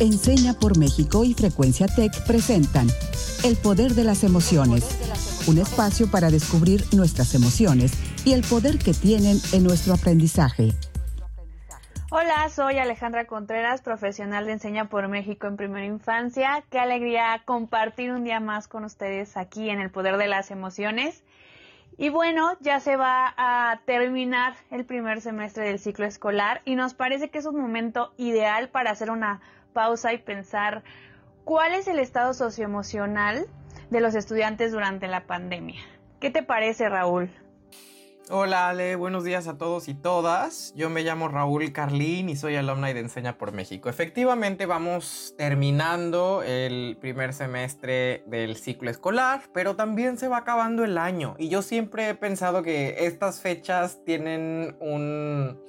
Enseña por México y Frecuencia Tech presentan El Poder de las Emociones, un espacio para descubrir nuestras emociones y el poder que tienen en nuestro aprendizaje. Hola, soy Alejandra Contreras, profesional de Enseña por México en Primera Infancia. Qué alegría compartir un día más con ustedes aquí en El Poder de las Emociones. Y bueno, ya se va a terminar el primer semestre del ciclo escolar y nos parece que es un momento ideal para hacer una pausa y pensar cuál es el estado socioemocional de los estudiantes durante la pandemia. ¿Qué te parece, Raúl? Hola Ale, buenos días a todos y todas. Yo me llamo Raúl Carlín y soy alumna de Enseña por México. Efectivamente vamos terminando el primer semestre del ciclo escolar, pero también se va acabando el año. Y yo siempre he pensado que estas fechas tienen un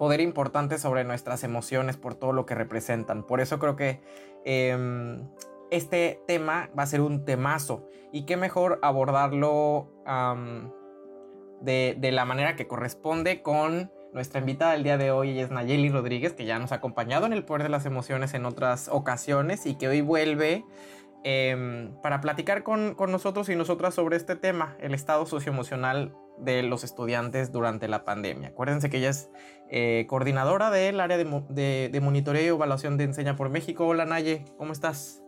poder importante sobre nuestras emociones por todo lo que representan. Por eso creo que em, este tema va a ser un temazo. Y qué mejor abordarlo de, la manera que corresponde con nuestra invitada del día de hoy. Es Nayeli Rodríguez, que ya nos ha acompañado en el poder de las emociones en otras ocasiones y que hoy vuelve Em, para platicar con, nosotros y nosotras sobre este tema, el estado socioemocional de los estudiantes durante la pandemia. Acuérdense que ella es eh, coordinadora del área de, monitoreo y evaluación de Enseña por México. Hola Naye, ¿cómo estás?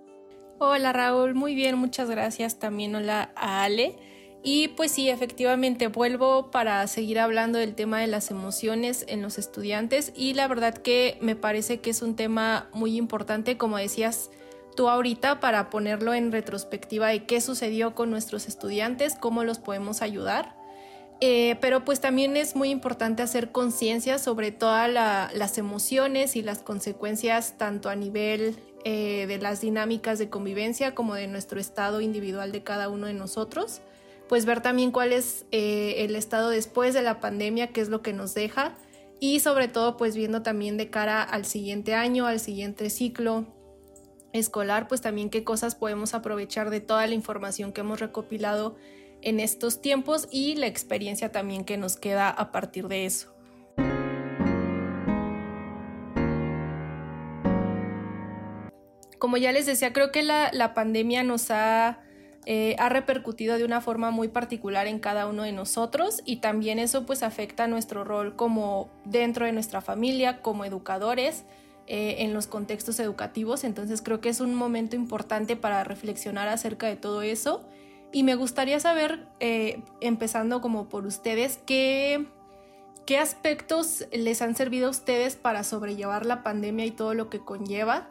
Hola Raúl, muy bien, muchas gracias. También hola a Ale. Y pues sí, efectivamente vuelvo para seguir hablando del tema de las emociones en los estudiantes y la verdad que me parece que es un tema muy importante, como decías, tú ahorita para ponerlo en retrospectiva de qué sucedió con nuestros estudiantes, cómo los podemos ayudar. Eh, pero pues también es muy importante hacer conciencia sobre todas las emociones y las consecuencias tanto a nivel eh, de las dinámicas de convivencia como de nuestro estado individual de cada uno de nosotros. Pues ver también cuál es eh, el estado después de la pandemia, qué es lo que nos deja y sobre todo pues viendo también de cara al siguiente año, al siguiente ciclo, escolar, pues también qué cosas podemos aprovechar de toda la información que hemos recopilado en estos tiempos y la experiencia también que nos queda a partir de eso. Como ya les decía, creo que la, pandemia nos ha, eh, ha repercutido de una forma muy particular en cada uno de nosotros y también eso pues afecta nuestro rol como dentro de nuestra familia, como educadores, eh, en los contextos educativos. Entonces creo que es un momento importante para reflexionar acerca de todo eso. Y me gustaría saber, eh, empezando como por ustedes, ¿qué, qué aspectos les han servido a ustedes para sobrellevar la pandemia y todo lo que conlleva.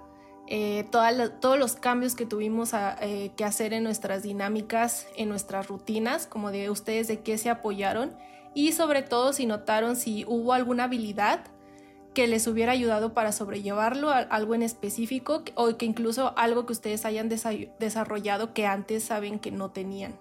Eh, todos los cambios que tuvimos que hacer en nuestras dinámicas, en nuestras rutinas, como de ustedes de qué se apoyaron y sobre todo si notaron si hubo alguna habilidad que les hubiera ayudado para sobrellevarlo, algo en específico o que incluso algo que ustedes hayan desarrollado que antes saben que no tenían.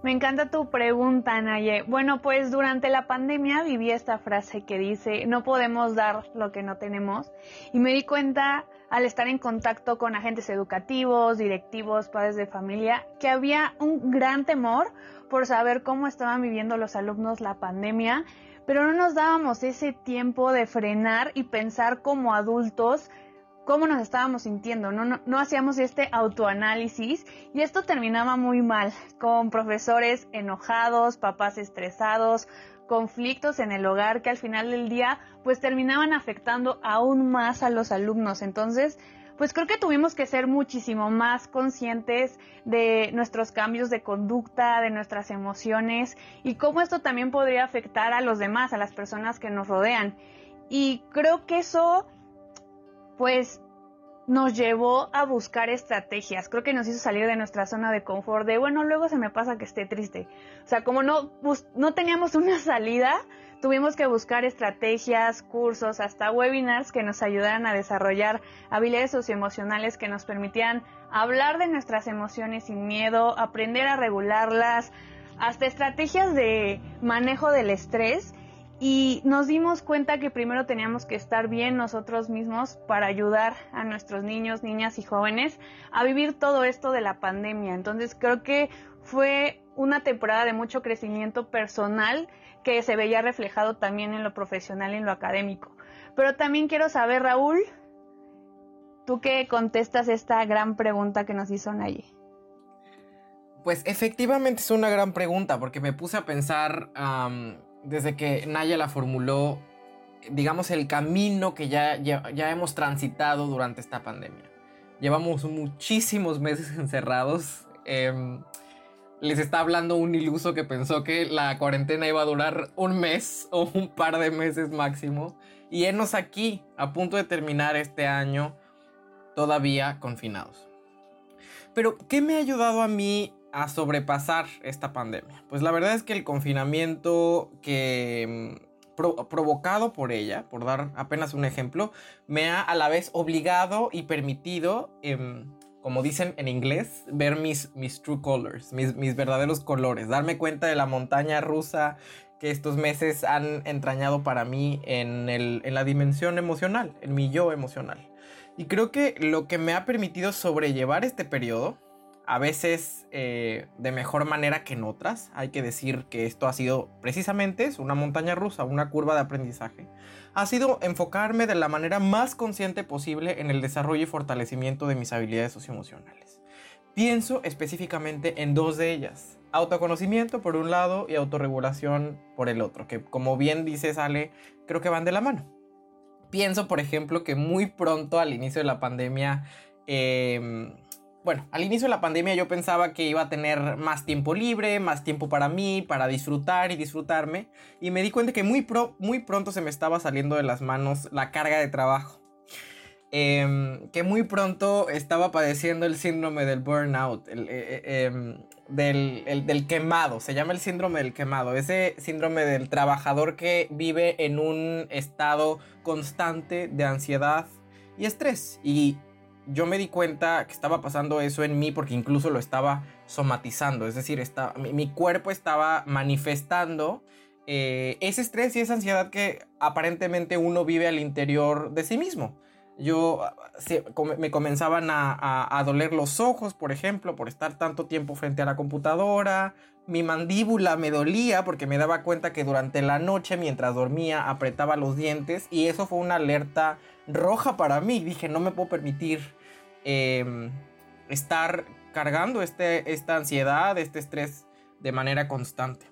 Me encanta tu pregunta, Naye. Bueno, pues durante la pandemia viví esta frase que dice, no podemos dar lo que no tenemos. Y me di cuenta al estar en contacto con agentes educativos, directivos, padres de familia, que había un gran temor por saber cómo estaban viviendo los alumnos la pandemia pero no nos dábamos ese tiempo de frenar y pensar como adultos cómo nos estábamos sintiendo, no, no, no, hacíamos este autoanálisis y esto terminaba muy mal, con profesores enojados, papás estresados, conflictos en el hogar que al final del día pues terminaban afectando aún más a los alumnos. Entonces, pues creo que tuvimos que ser muchísimo más conscientes de nuestros cambios de conducta, de nuestras emociones y cómo esto también podría afectar a los demás, a las personas que nos rodean. Y creo que eso, pues, nos llevó a buscar estrategias. Creo que nos hizo salir de nuestra zona de confort de, bueno, luego se me pasa que esté triste. O sea, como no, no teníamos una salida, Tuvimos que buscar estrategias, cursos, hasta webinars que nos ayudaran a desarrollar habilidades socioemocionales que nos permitieran hablar de nuestras emociones sin miedo, aprender a regularlas, hasta estrategias de manejo del estrés y nos dimos cuenta que primero teníamos que estar bien nosotros mismos para ayudar a nuestros niños, niñas y jóvenes a vivir todo esto de la pandemia. Entonces creo que fue una temporada de mucho crecimiento personal que se veía reflejado también en lo profesional y en lo académico. Pero también quiero saber, Raúl, ¿Tú qué contestas esta gran pregunta que nos hizo Naye? Pues efectivamente es una gran pregunta porque me puse a pensar desde que Naya la formuló, digamos, el camino que ya, ya, hemos transitado durante esta pandemia. Llevamos muchísimos meses encerrados. Em, les está hablando un iluso que pensó que la cuarentena iba a durar un mes o un par de meses máximo. Y enos aquí, a punto de terminar este año, todavía confinados. Pero, ¿qué me ha ayudado a mí a sobrepasar esta pandemia? Pues la verdad es que el confinamiento que mm, provocado por ella, por dar apenas un ejemplo, me ha a la vez obligado y permitido, em, como dicen en inglés, ver mis, mis true colors, mis, mis verdaderos colores, darme cuenta de la montaña rusa que estos meses han entrañado para mí en, el, en la dimensión emocional, en mi yo emocional. Y creo que lo que me ha permitido sobrellevar este periodo, a veces eh, de mejor manera que en otras. Hay que decir que esto ha sido precisamente una montaña rusa, una curva de aprendizaje. Ha sido enfocarme de la manera más consciente posible en el desarrollo y fortalecimiento de mis habilidades socioemocionales. Pienso específicamente en dos de ellas. Autoconocimiento por un lado y autorregulación por el otro, que como bien dice Sale, creo que van de la mano. Pienso, por ejemplo, que muy pronto al inicio de la pandemia eh, bueno, al inicio de la pandemia yo pensaba que iba a tener más tiempo libre, más tiempo para mí, para disfrutar y disfrutarme. Y me di cuenta que muy, muy pronto se me estaba saliendo de las manos la carga de trabajo. Em, que muy pronto estaba padeciendo el síndrome del burnout, eh, eh, em, del, del, quemado, se llama el síndrome del quemado, ese síndrome del trabajador que vive en un estado constante de ansiedad y estrés. Y yo me di cuenta que estaba pasando eso en mí porque incluso lo estaba somatizando, es decir, mi, cuerpo estaba manifestando eh, ese estrés y esa ansiedad que aparentemente uno vive al interior de sí mismo. Yo me comenzaban a, doler los ojos, por ejemplo, por estar tanto tiempo frente a la computadora. Mi mandíbula me dolía porque me daba cuenta que durante la noche, mientras dormía, apretaba los dientes y eso fue una alerta roja para mí. Dije, no me puedo permitir Em, estar cargando este, esta ansiedad, este estrés de manera constante.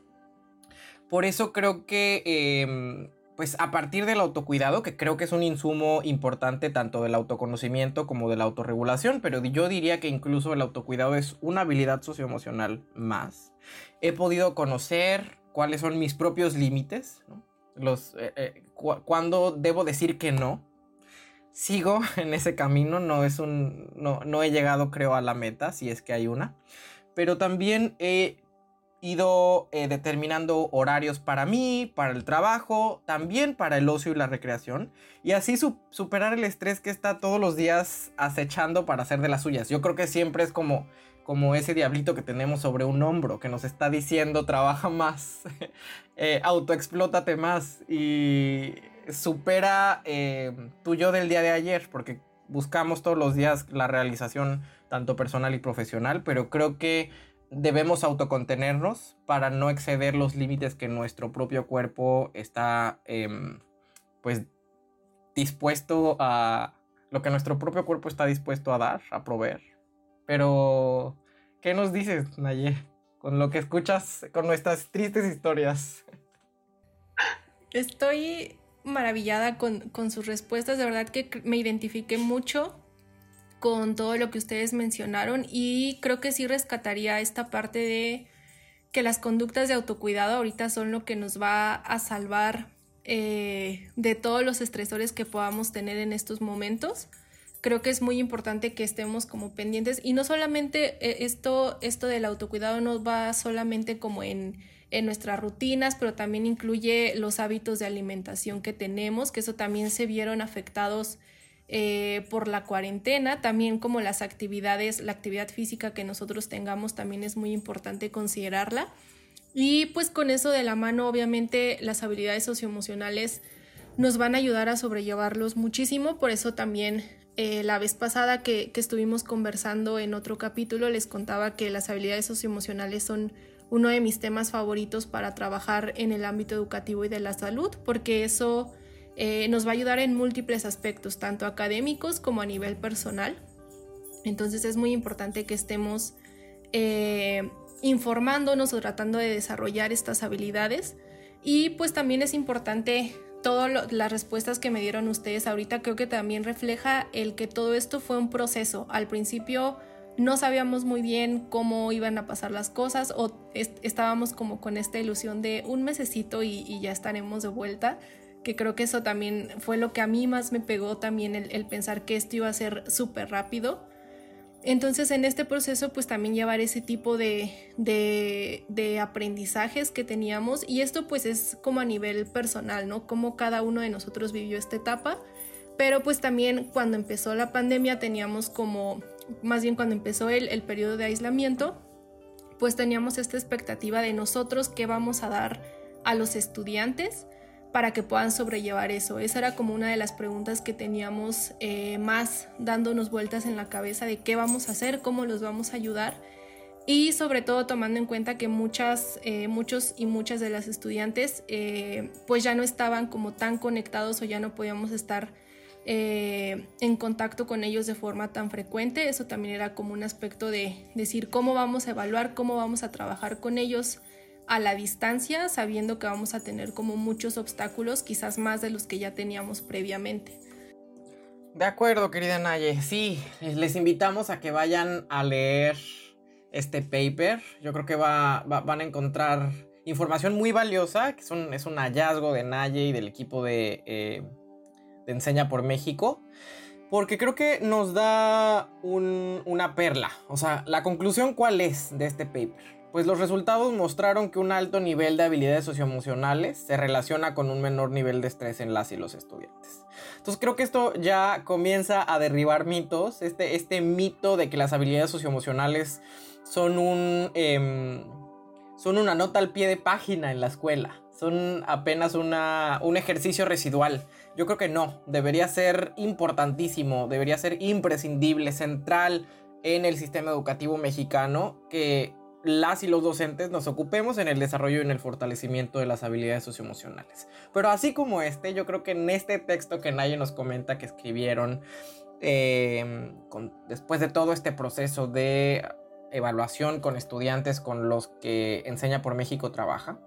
Por eso creo que, em, pues a partir del autocuidado, que creo que es un insumo importante tanto del autoconocimiento como de la autorregulación, pero yo diría que incluso el autocuidado es una habilidad socioemocional más. He podido conocer cuáles son mis propios límites, los, eh, eh, cuándo debo decir que no, sigo en ese camino, no es un, no, he llegado creo a la meta, si es que hay una, pero también he ido eh, determinando horarios para mí, para el trabajo, también para el ocio y la recreación, y así superar el estrés que está todos los días acechando para hacer de las suyas. Yo creo que siempre es como, como ese diablito que tenemos sobre un hombro, que nos está diciendo trabaja más, eh, autoexplótate más, y supera eh, tu yo del día de ayer, porque buscamos todos los días la realización tanto personal y profesional, pero creo que debemos autocontenernos para no exceder los límites que nuestro propio cuerpo está em, pues dispuesto a lo que nuestro propio cuerpo está dispuesto a dar, a proveer. Pero, ¿qué nos dices, Naye? Con lo que escuchas, con nuestras tristes historias. Estoy maravillada con, sus respuestas, de verdad que me identifiqué mucho con todo lo que ustedes mencionaron y creo que sí rescataría esta parte de que las conductas de autocuidado ahorita son lo que nos va a salvar eh, de todos los estresores que podamos tener en estos momentos. Creo que es muy importante que estemos como pendientes y no solamente eh, esto, esto del autocuidado no va solamente como en en nuestras rutinas, pero también incluye los hábitos de alimentación que tenemos, que eso también se vieron afectados eh, por la cuarentena, también como las actividades, la actividad física que nosotros tengamos también es muy importante considerarla. Y pues con eso de la mano, obviamente las habilidades socioemocionales nos van a ayudar a sobrellevarlos muchísimo, por eso también eh, la vez pasada que, que estuvimos conversando en otro capítulo les contaba que las habilidades socioemocionales son uno de mis temas favoritos para trabajar en el ámbito educativo y de la salud, porque eso eh, nos va a ayudar en múltiples aspectos, tanto académicos como a nivel personal. Entonces es muy importante que estemos eh, informándonos o tratando de desarrollar estas habilidades. Y pues también es importante todas las respuestas que me dieron ustedes ahorita, creo que también refleja el que todo esto fue un proceso. Al principio no sabíamos muy bien cómo iban a pasar las cosas o estábamos como con esta ilusión de un mesecito y, ya estaremos de vuelta que creo que eso también fue lo que a mí más me pegó también el pensar que esto iba a ser súper rápido entonces en este proceso pues también llevar ese tipo de, de, aprendizajes que teníamos y esto pues es como a nivel personal, ¿no? Cómo cada uno de nosotros vivió esta etapa, pero pues también cuando empezó la pandemia teníamos como, más bien cuando empezó el, el periodo de aislamiento, pues teníamos esta expectativa de nosotros qué vamos a dar a los estudiantes para que puedan sobrellevar eso. Esa era como una de las preguntas que teníamos eh, más dándonos vueltas en la cabeza de qué vamos a hacer, cómo los vamos a ayudar y sobre todo tomando en cuenta que muchas, eh, muchos y muchas de las estudiantes eh, pues ya no estaban como tan conectados o ya no podíamos estar en contacto con ellos de forma tan frecuente. Eso también era como un aspecto de decir cómo vamos a evaluar, cómo vamos a trabajar con ellos a la distancia, sabiendo que vamos a tener como muchos obstáculos, quizás más de los que ya teníamos previamente. De acuerdo, querida Naye. Sí, les invitamos a que vayan a leer este paper. Yo creo que va, van a encontrar información muy valiosa, que es un, es un hallazgo de Naye y del equipo de, eh, de Enseña por México. Porque creo que nos da una perla. O sea, la conclusión cuál es de este paper pues los resultados mostraron que un alto nivel de habilidades socioemocionales se relaciona con un menor nivel de estrés en las y los estudiantes. Entonces creo que esto ya comienza a derribar mitos, este, este mito de que las habilidades socioemocionales son un... Em, son una nota al pie de página en la escuela, son apenas una, un ejercicio residual. Yo creo que no, debería ser importantísimo, debería ser imprescindible, central en el sistema educativo mexicano, que las y los docentes nos ocupemos en el desarrollo y en el fortalecimiento de las habilidades socioemocionales. Pero así como este, yo creo que en este texto que nadie nos comenta que escribieron em, después de todo este proceso de evaluación con estudiantes con los que Enseña por México trabaja,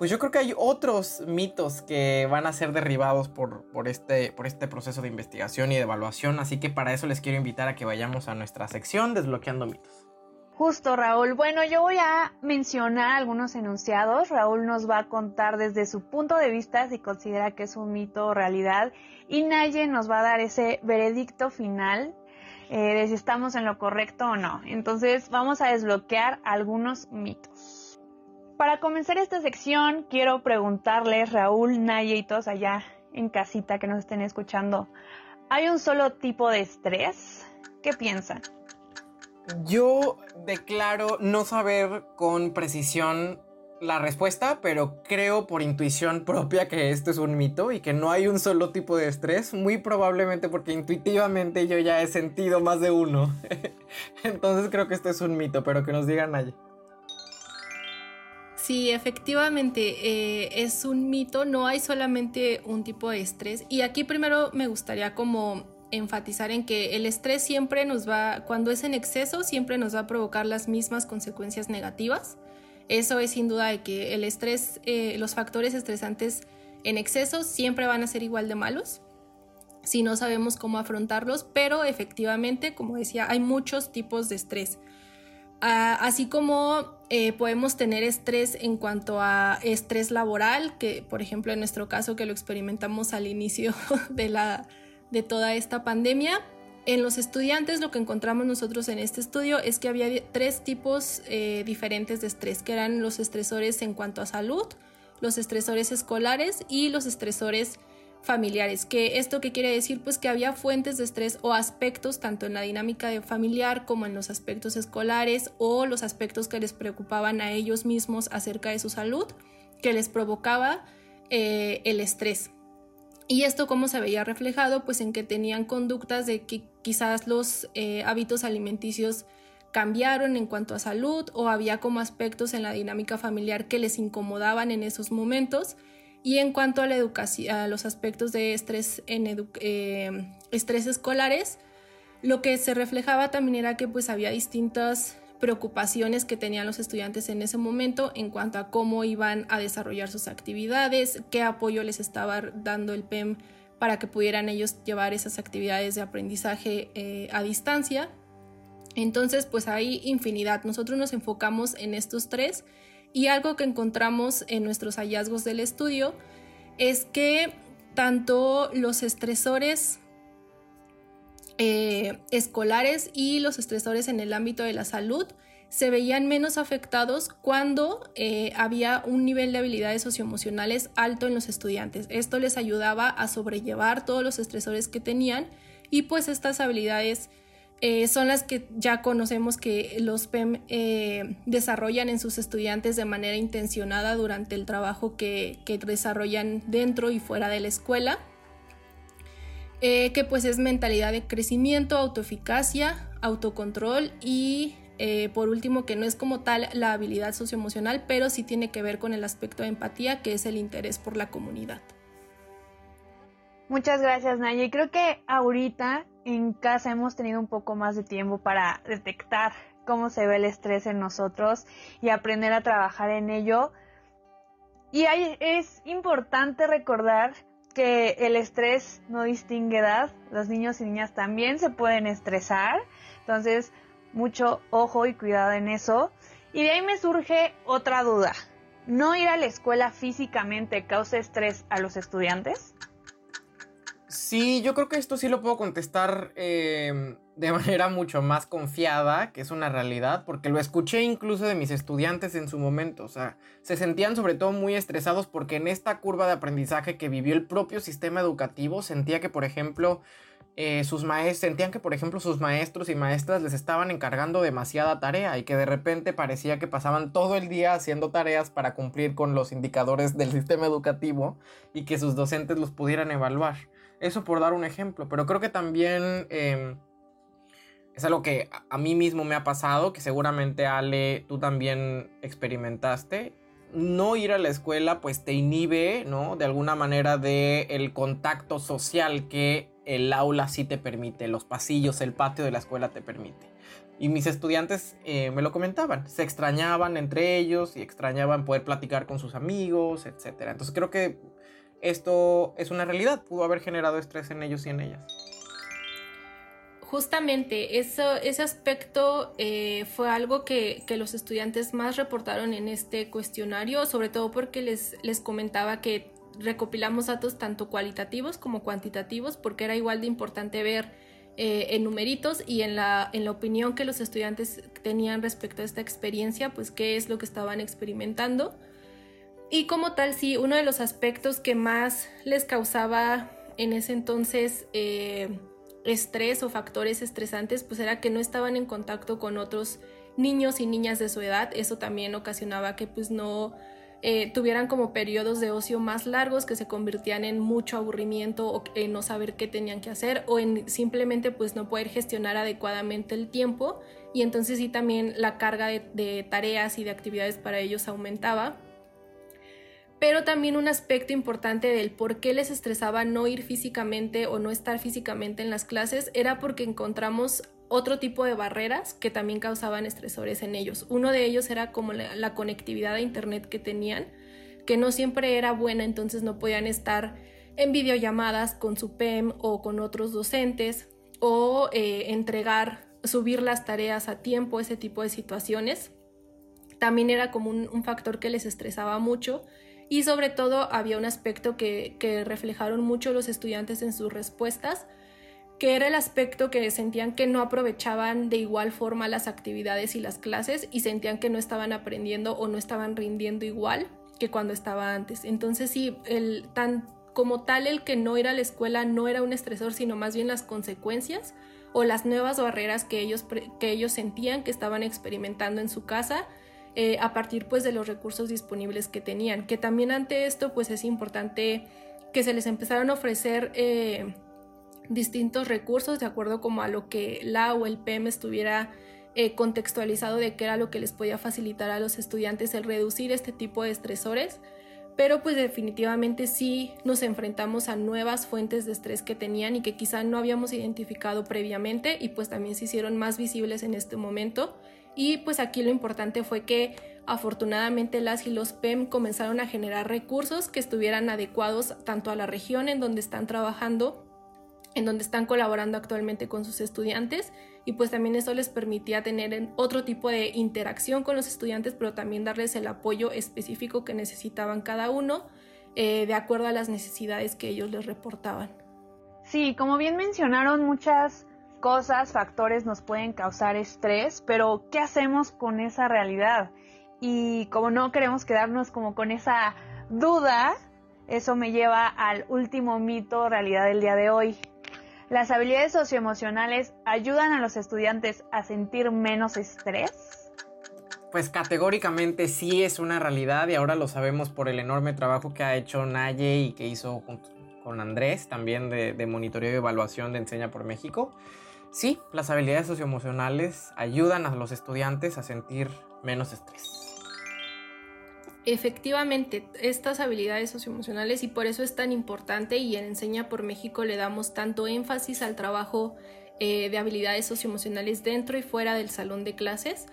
pues yo creo que hay otros mitos que van a ser derribados por, por, este, por este proceso de investigación y de evaluación, así que para eso les quiero invitar a que vayamos a nuestra sección Desbloqueando mitos. Justo, Raúl. Bueno, yo voy a mencionar algunos enunciados. Raúl nos va a contar desde su punto de vista si considera que es un mito o realidad. Y Naye nos va a dar ese veredicto final eh, de si estamos en lo correcto o no. Entonces vamos a desbloquear algunos mitos. Para comenzar esta sección, quiero preguntarles, Raúl, Naye y todos allá en casita que nos estén escuchando, ¿hay un solo tipo de estrés? ¿Qué piensan? Yo declaro no saber con precisión la respuesta, pero creo por intuición propia que esto es un mito y que no hay un solo tipo de estrés, muy probablemente porque intuitivamente yo ya he sentido más de uno. Entonces creo que esto es un mito, pero que nos digan allí. Sí, efectivamente eh, es un mito, no hay solamente un tipo de estrés. Y aquí primero me gustaría como enfatizar en que el estrés siempre nos va, cuando es en exceso, siempre nos va a provocar las mismas consecuencias negativas. Eso es sin duda de que el estrés, eh, los factores estresantes en exceso siempre van a ser igual de malos si no sabemos cómo afrontarlos, pero efectivamente, como decía, hay muchos tipos de estrés. Ah, así como eh, podemos tener estrés en cuanto a estrés laboral, que por ejemplo en nuestro caso que lo experimentamos al inicio de la, de toda esta pandemia. En los estudiantes lo que encontramos nosotros en este estudio es que había tres tipos eh, diferentes de estrés, que eran los estresores en cuanto a salud, los estresores escolares y los estresores familiares. Que esto qué quiere decir pues que había fuentes de estrés o aspectos tanto en la dinámica de familiar como en los aspectos escolares o los aspectos que les preocupaban a ellos mismos acerca de su salud que les provocaba eh, el estrés. Y esto cómo se veía reflejado, pues en que tenían conductas de que quizás los eh, hábitos alimenticios cambiaron en cuanto a salud o había como aspectos en la dinámica familiar que les incomodaban en esos momentos Y en cuanto a, la educación, a los aspectos de estrés, en eh, estrés escolares, lo que se reflejaba también era que pues había distintas preocupaciones que tenían los estudiantes en ese momento en cuanto a cómo iban a desarrollar sus actividades, qué apoyo les estaba dando el PEM para que pudieran ellos llevar esas actividades de aprendizaje eh, a distancia. Entonces, pues hay infinidad. Nosotros nos enfocamos en estos tres y algo que encontramos en nuestros hallazgos del estudio es que tanto los estresores eh, escolares y los estresores en el ámbito de la salud se veían menos afectados cuando eh, había un nivel de habilidades socioemocionales alto en los estudiantes. Esto les ayudaba a sobrellevar todos los estresores que tenían y pues estas habilidades eh, son las que ya conocemos que los PEM eh, desarrollan en sus estudiantes de manera intencionada durante el trabajo que, desarrollan dentro y fuera de la escuela, eh, que pues es mentalidad de crecimiento, autoeficacia, autocontrol y por último que no es como tal la habilidad socioemocional, pero sí tiene que ver con el aspecto de empatía, que es el interés por la comunidad. Muchas gracias, Naya. Y creo que ahorita en casa hemos tenido un poco más de tiempo para detectar cómo se ve el estrés en nosotros y aprender a trabajar en ello. Y es importante recordar que el estrés no distingue edad, los niños y niñas también se pueden estresar, entonces mucho ojo y cuidado en eso. Y de ahí me surge otra duda, ¿no ir a la escuela físicamente causa estrés a los estudiantes? Sí, yo creo que esto sí lo puedo contestar em, de manera mucho más confiada, que es una realidad, porque lo escuché incluso de mis estudiantes en su momento, o sea, se sentían sobre todo muy estresados porque en esta curva de aprendizaje que vivió el propio sistema educativo, sentía que, por ejemplo, eh, sus maestros, sentían que, por ejemplo, sus maestros y maestras les estaban encargando demasiada tarea y que de repente parecía que pasaban todo el día haciendo tareas para cumplir con los indicadores del sistema educativo y que sus docentes los pudieran evaluar. Eso por dar un ejemplo, pero creo que también em, es algo que a mí mismo me ha pasado, que seguramente Ale, tú también experimentaste. No ir a la escuela pues te inhibe, ¿no? De alguna manera de contacto social que el aula sí te permite, los pasillos, el patio de la escuela te permite. Y mis estudiantes eh, me lo comentaban, se extrañaban entre ellos y extrañaban poder platicar con sus amigos, etc. Entonces creo que esto es una realidad, pudo haber generado estrés en ellos y en ellas. Justamente, eso, ese aspecto eh, fue algo que, los estudiantes más reportaron en este cuestionario, sobre todo porque les, les comentaba que recopilamos datos tanto cualitativos como cuantitativos, porque era igual de importante ver eh, en numeritos y en la, en la opinión que los estudiantes tenían respecto a esta experiencia, pues qué es lo que estaban experimentando. Y como tal, sí, uno de los aspectos que más les causaba en ese entonces eh, estrés o factores estresantes, pues era que no estaban en contacto con otros niños y niñas de su edad. Eso también ocasionaba que pues no eh, tuvieran como periodos de ocio más largos que se convirtían en mucho aburrimiento o en no saber qué tenían que hacer o en simplemente pues no poder gestionar adecuadamente el tiempo y entonces sí también la carga de tareas y de actividades para ellos aumentaba pero también un aspecto importante del por qué les estresaba no ir físicamente o no estar físicamente en las clases era porque encontramos otro tipo de barreras que también causaban estresores en ellos. Uno de ellos era como la, conectividad a internet que tenían, que no siempre era buena, entonces no podían estar en videollamadas con su PEM o con otros docentes o eh, entregar, subir las tareas a tiempo, ese tipo de situaciones. También era como un factor que les estresaba mucho y sobre todo había un aspecto que, reflejaron mucho los estudiantes en sus respuestas, que era el aspecto que sentían que no aprovechaban de igual forma las actividades y las clases y sentían que no estaban aprendiendo o no estaban rindiendo igual que cuando estaba antes. Entonces sí, el, tan, como tal el que no ir a la escuela no era un estresor, sino más bien las consecuencias o las nuevas barreras que ellos, que ellos sentían que estaban experimentando en su casa eh, a partir pues de los recursos disponibles que tenían. Que también ante esto pues es importante que se les empezaron a ofrecer eh, distintos recursos de acuerdo como a lo que la o el PM estuviera eh, contextualizado de qué era lo que les podía facilitar a los estudiantes el reducir este tipo de estresores pero pues definitivamente sí nos enfrentamos a nuevas fuentes de estrés que tenían y que quizá no habíamos identificado previamente y pues también se hicieron más visibles en este momento. Y pues aquí lo importante fue que afortunadamente las y los PEM comenzaron a generar recursos que estuvieran adecuados tanto a la región en donde están trabajando, en donde están colaborando actualmente con sus estudiantes y pues también eso les permitía tener otro tipo de interacción con los estudiantes, pero también darles el apoyo específico que necesitaban cada uno eh, de acuerdo a las necesidades que ellos les reportaban. Sí, como bien mencionaron, muchas cosas, factores nos pueden causar estrés, pero ¿qué hacemos con esa realidad? Y como no queremos quedarnos como con esa duda, eso me lleva al último mito realidad del día de hoy. ¿Las habilidades socioemocionales ayudan a los estudiantes a sentir menos estrés? Pues categóricamente sí es una realidad y ahora lo sabemos por el enorme trabajo que ha hecho Naye y que hizo con Andrés, también de, de monitoreo y evaluación de Enseña por México. Sí, las habilidades socioemocionales ayudan a los estudiantes a sentir menos estrés. Efectivamente, estas habilidades socioemocionales y por eso es tan importante y en Enseña por México le damos tanto énfasis al trabajo eh, de habilidades socioemocionales dentro y fuera del salón de clases,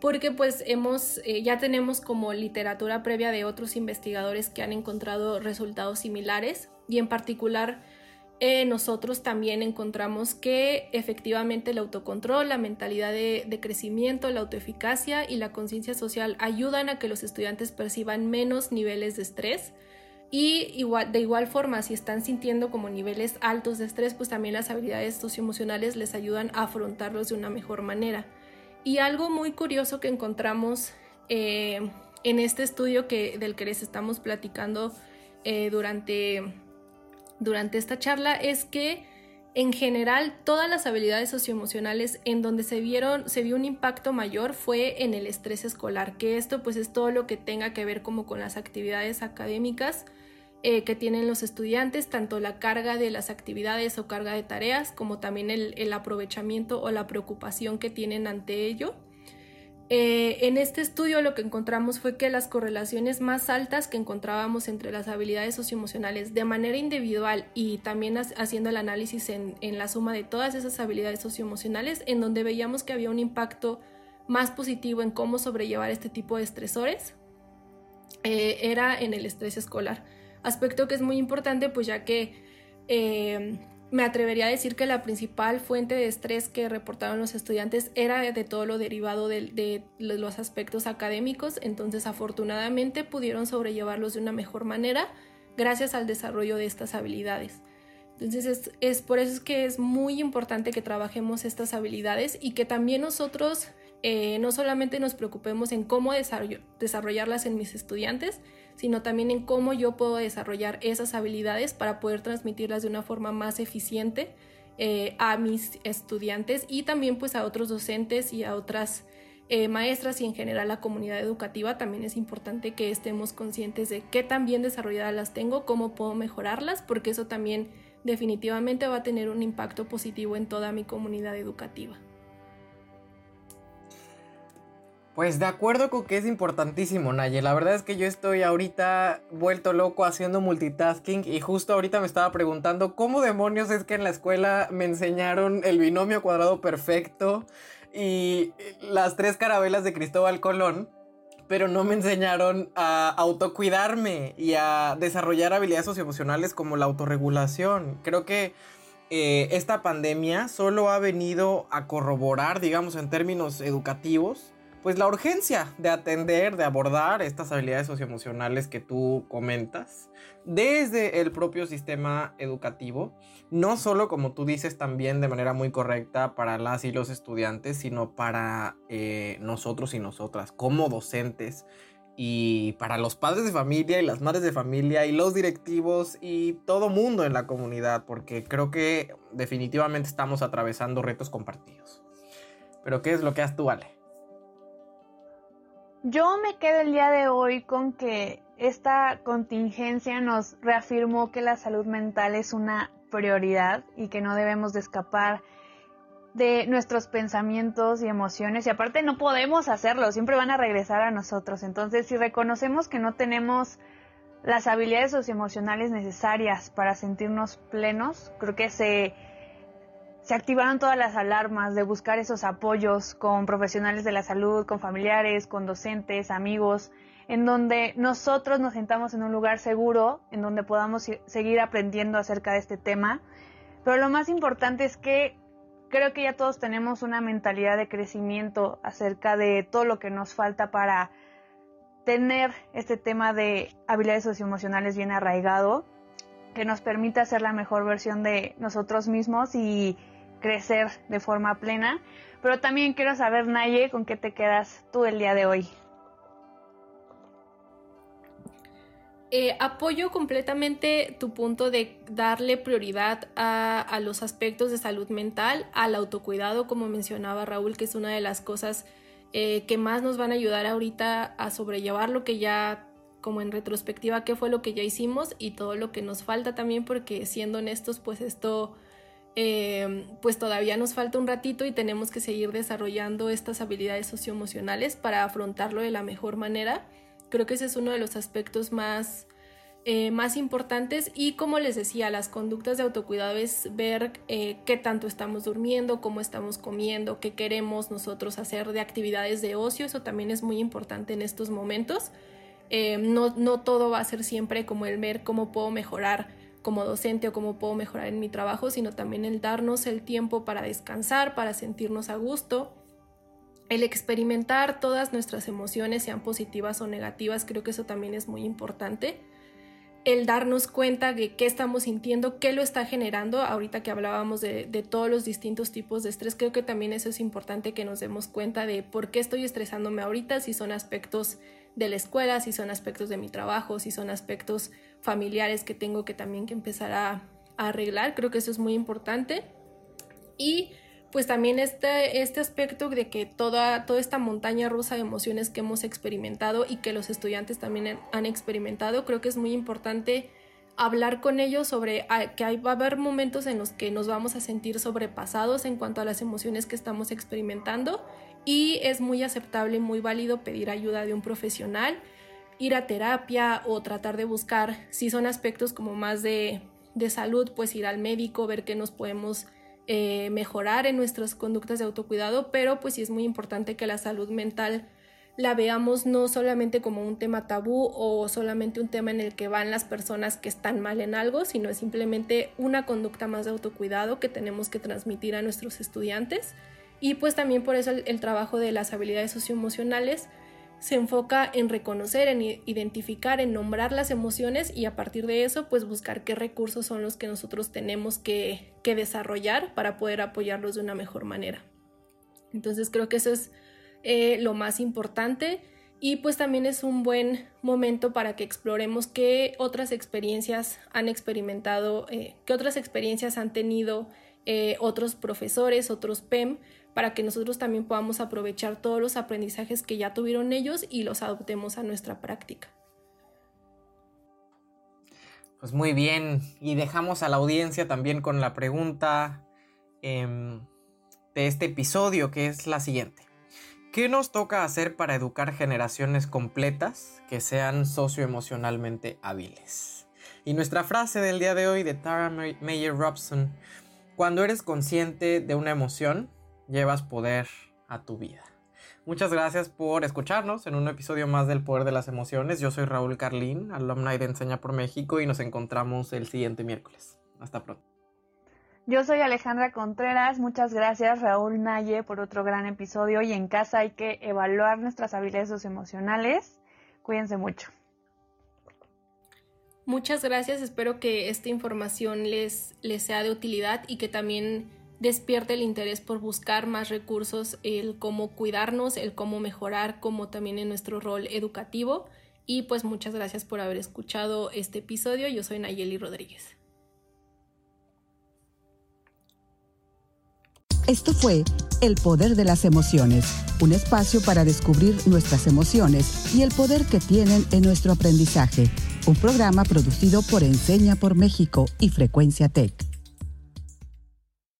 porque pues hemos, eh, ya tenemos como literatura previa de otros investigadores que han encontrado resultados similares y en particular eh, nosotros también encontramos que efectivamente el autocontrol, la mentalidad de, crecimiento, la autoeficacia y la conciencia social ayudan a que los estudiantes perciban menos niveles de estrés. Y de igual forma, si están sintiendo como niveles altos de estrés, pues también las habilidades socioemocionales les ayudan a afrontarlos de una mejor manera. Y algo muy curioso que encontramos eh, en este estudio que, del que les estamos platicando eh, durante durante esta charla es que en general todas las habilidades socioemocionales en donde se vieron se vio un impacto mayor fue en el estrés escolar que esto pues es todo lo que tenga que ver como con las actividades académicas eh, que tienen los estudiantes tanto la carga de las actividades o carga de tareas como también el aprovechamiento o la preocupación que tienen ante ello eh, en este estudio lo que encontramos fue que las correlaciones más altas que encontrábamos entre las habilidades socioemocionales de manera individual y también haciendo el análisis en, la suma de todas esas habilidades socioemocionales, en donde veíamos que había un impacto más positivo en cómo sobrellevar este tipo de estresores, eh, era en el estrés escolar. Aspecto que es muy importante, pues ya que eh, me atrevería a decir que la principal fuente de estrés que reportaron los estudiantes era de todo lo derivado de, los aspectos académicos, entonces afortunadamente pudieron sobrellevarlos de una mejor manera gracias al desarrollo de estas habilidades. Entonces es, por eso es que es muy importante que trabajemos estas habilidades y que también nosotros eh, no solamente nos preocupemos en cómo desarrollarlas en mis estudiantes, sino también en cómo yo puedo desarrollar esas habilidades para poder transmitirlas de una forma más eficiente eh, a mis estudiantes y también pues a otros docentes y a otras eh, maestras y en general la comunidad educativa. También es importante que estemos conscientes de qué tan bien desarrolladas las tengo, cómo puedo mejorarlas, porque eso también definitivamente va a tener un impacto positivo en toda mi comunidad educativa. Pues de acuerdo con que es importantísimo, Naye. La verdad es que yo estoy ahorita vuelto loco haciendo multitasking y justo ahorita me estaba preguntando cómo demonios es que en la escuela me enseñaron el binomio cuadrado perfecto y las tres carabelas de Cristóbal Colón, pero no me enseñaron a autocuidarme y a desarrollar habilidades socioemocionales como la autorregulación. Creo que eh, esta pandemia solo ha venido a corroborar, digamos, en términos educativos, pues la urgencia de atender, de abordar estas habilidades socioemocionales que tú comentas desde el propio sistema educativo, no solo como tú dices también de manera muy correcta para las y los estudiantes, sino para eh, nosotros y nosotras como docentes y para los padres de familia y las madres de familia y los directivos y todo mundo en la comunidad, porque creo que definitivamente estamos atravesando retos compartidos. Pero ¿qué es lo que has tú, Ale? Yo me quedo el día de hoy con que esta contingencia nos reafirmó que la salud mental es una prioridad y que no debemos de escapar de nuestros pensamientos y emociones y aparte no podemos hacerlo, siempre van a regresar a nosotros. Entonces, si reconocemos que no tenemos las habilidades socioemocionales necesarias para sentirnos plenos, creo que se, se activaron todas las alarmas de buscar esos apoyos con profesionales de la salud, con familiares, con docentes, amigos, en donde nosotros nos sentamos en un lugar seguro, en donde podamos seguir aprendiendo acerca de este tema. Pero lo más importante es que creo que ya todos tenemos una mentalidad de crecimiento acerca de todo lo que nos falta para tener este tema de habilidades socioemocionales bien arraigado, que nos permita ser la mejor versión de nosotros mismos y crecer de forma plena. Pero también quiero saber, Naye, con qué te quedas tú el día de hoy. Eh, apoyo completamente tu punto de darle prioridad a, los aspectos de salud mental, al autocuidado, como mencionaba Raúl, que es una de las cosas eh, que más nos van a ayudar ahorita a sobrellevar lo que ya, como en retrospectiva, qué fue lo que ya hicimos y todo lo que nos falta también, porque siendo honestos, pues esto, eh, pues todavía nos falta un ratito y tenemos que seguir desarrollando estas habilidades socioemocionales para afrontarlo de la mejor manera. Creo que ese es uno de los aspectos más, eh, más importantes y como les decía, las conductas de autocuidado es ver eh, qué tanto estamos durmiendo, cómo estamos comiendo, qué queremos nosotros hacer de actividades de ocio, eso también es muy importante en estos momentos. Eh, no, no todo va a ser siempre como el ver cómo puedo mejorar como docente o cómo puedo mejorar en mi trabajo, sino también el darnos el tiempo para descansar, para sentirnos a gusto. El experimentar todas nuestras emociones, sean positivas o negativas, creo que eso también es muy importante el darnos cuenta de qué estamos sintiendo, qué lo está generando. Ahorita que hablábamos de, todos los distintos tipos de estrés, creo que también eso es importante que nos demos cuenta de por qué estoy estresándome ahorita, si son aspectos de la escuela, si son aspectos de mi trabajo, si son aspectos familiares que tengo que también que empezar a, arreglar. Creo que eso es muy importante. Y pues también este, este aspecto de que toda, toda esta montaña rusa de emociones que hemos experimentado y que los estudiantes también han experimentado, creo que es muy importante hablar con ellos sobre ah, que va a haber momentos en los que nos vamos a sentir sobrepasados en cuanto a las emociones que estamos experimentando y es muy aceptable y muy válido pedir ayuda de un profesional, ir a terapia o tratar de buscar si son aspectos como más de, de salud, pues ir al médico, ver qué nos podemos eh, mejorar en nuestras conductas de autocuidado, pero pues sí es muy importante que la salud mental la veamos no solamente como un tema tabú o solamente un tema en el que van las personas que están mal en algo, sino es simplemente una conducta más de autocuidado que tenemos que transmitir a nuestros estudiantes. Y pues también por eso el trabajo de las habilidades socioemocionales se enfoca en reconocer, en identificar, en nombrar las emociones y a partir de eso pues buscar qué recursos son los que nosotros tenemos que, desarrollar para poder apoyarlos de una mejor manera. Entonces creo que eso es eh, lo más importante y pues también es un buen momento para que exploremos qué otras experiencias han experimentado, eh, qué otras experiencias han tenido eh, otros profesores, otros PEM, para que nosotros también podamos aprovechar todos los aprendizajes que ya tuvieron ellos y los adoptemos a nuestra práctica. Pues muy bien, y dejamos a la audiencia también con la pregunta em, de este episodio, que es la siguiente. ¿Qué nos toca hacer para educar generaciones completas que sean socioemocionalmente hábiles? Y nuestra frase del día de hoy de Tara Mayer Robson, cuando eres consciente de una emoción, llevas poder a tu vida. Muchas gracias por escucharnos en un episodio más del Poder de las Emociones. Yo soy Raúl Carlín, alumni de Enseña por México y nos encontramos el siguiente miércoles. Hasta pronto. Yo soy Alejandra Contreras, muchas gracias Raúl Naye por otro gran episodio y en casa hay que evaluar nuestras habilidades emocionales. Cuídense mucho. Muchas gracias, espero que esta información les, les sea de utilidad y que también despierte el interés por buscar más recursos, el cómo cuidarnos, el cómo mejorar, como también en nuestro rol educativo. Y pues muchas gracias por haber escuchado este episodio. Yo soy Nayeli Rodríguez. Esto fue El Poder de las Emociones, un espacio para descubrir nuestras emociones y el poder que tienen en nuestro aprendizaje, un programa producido por Enseña por México y Frecuencia Tech.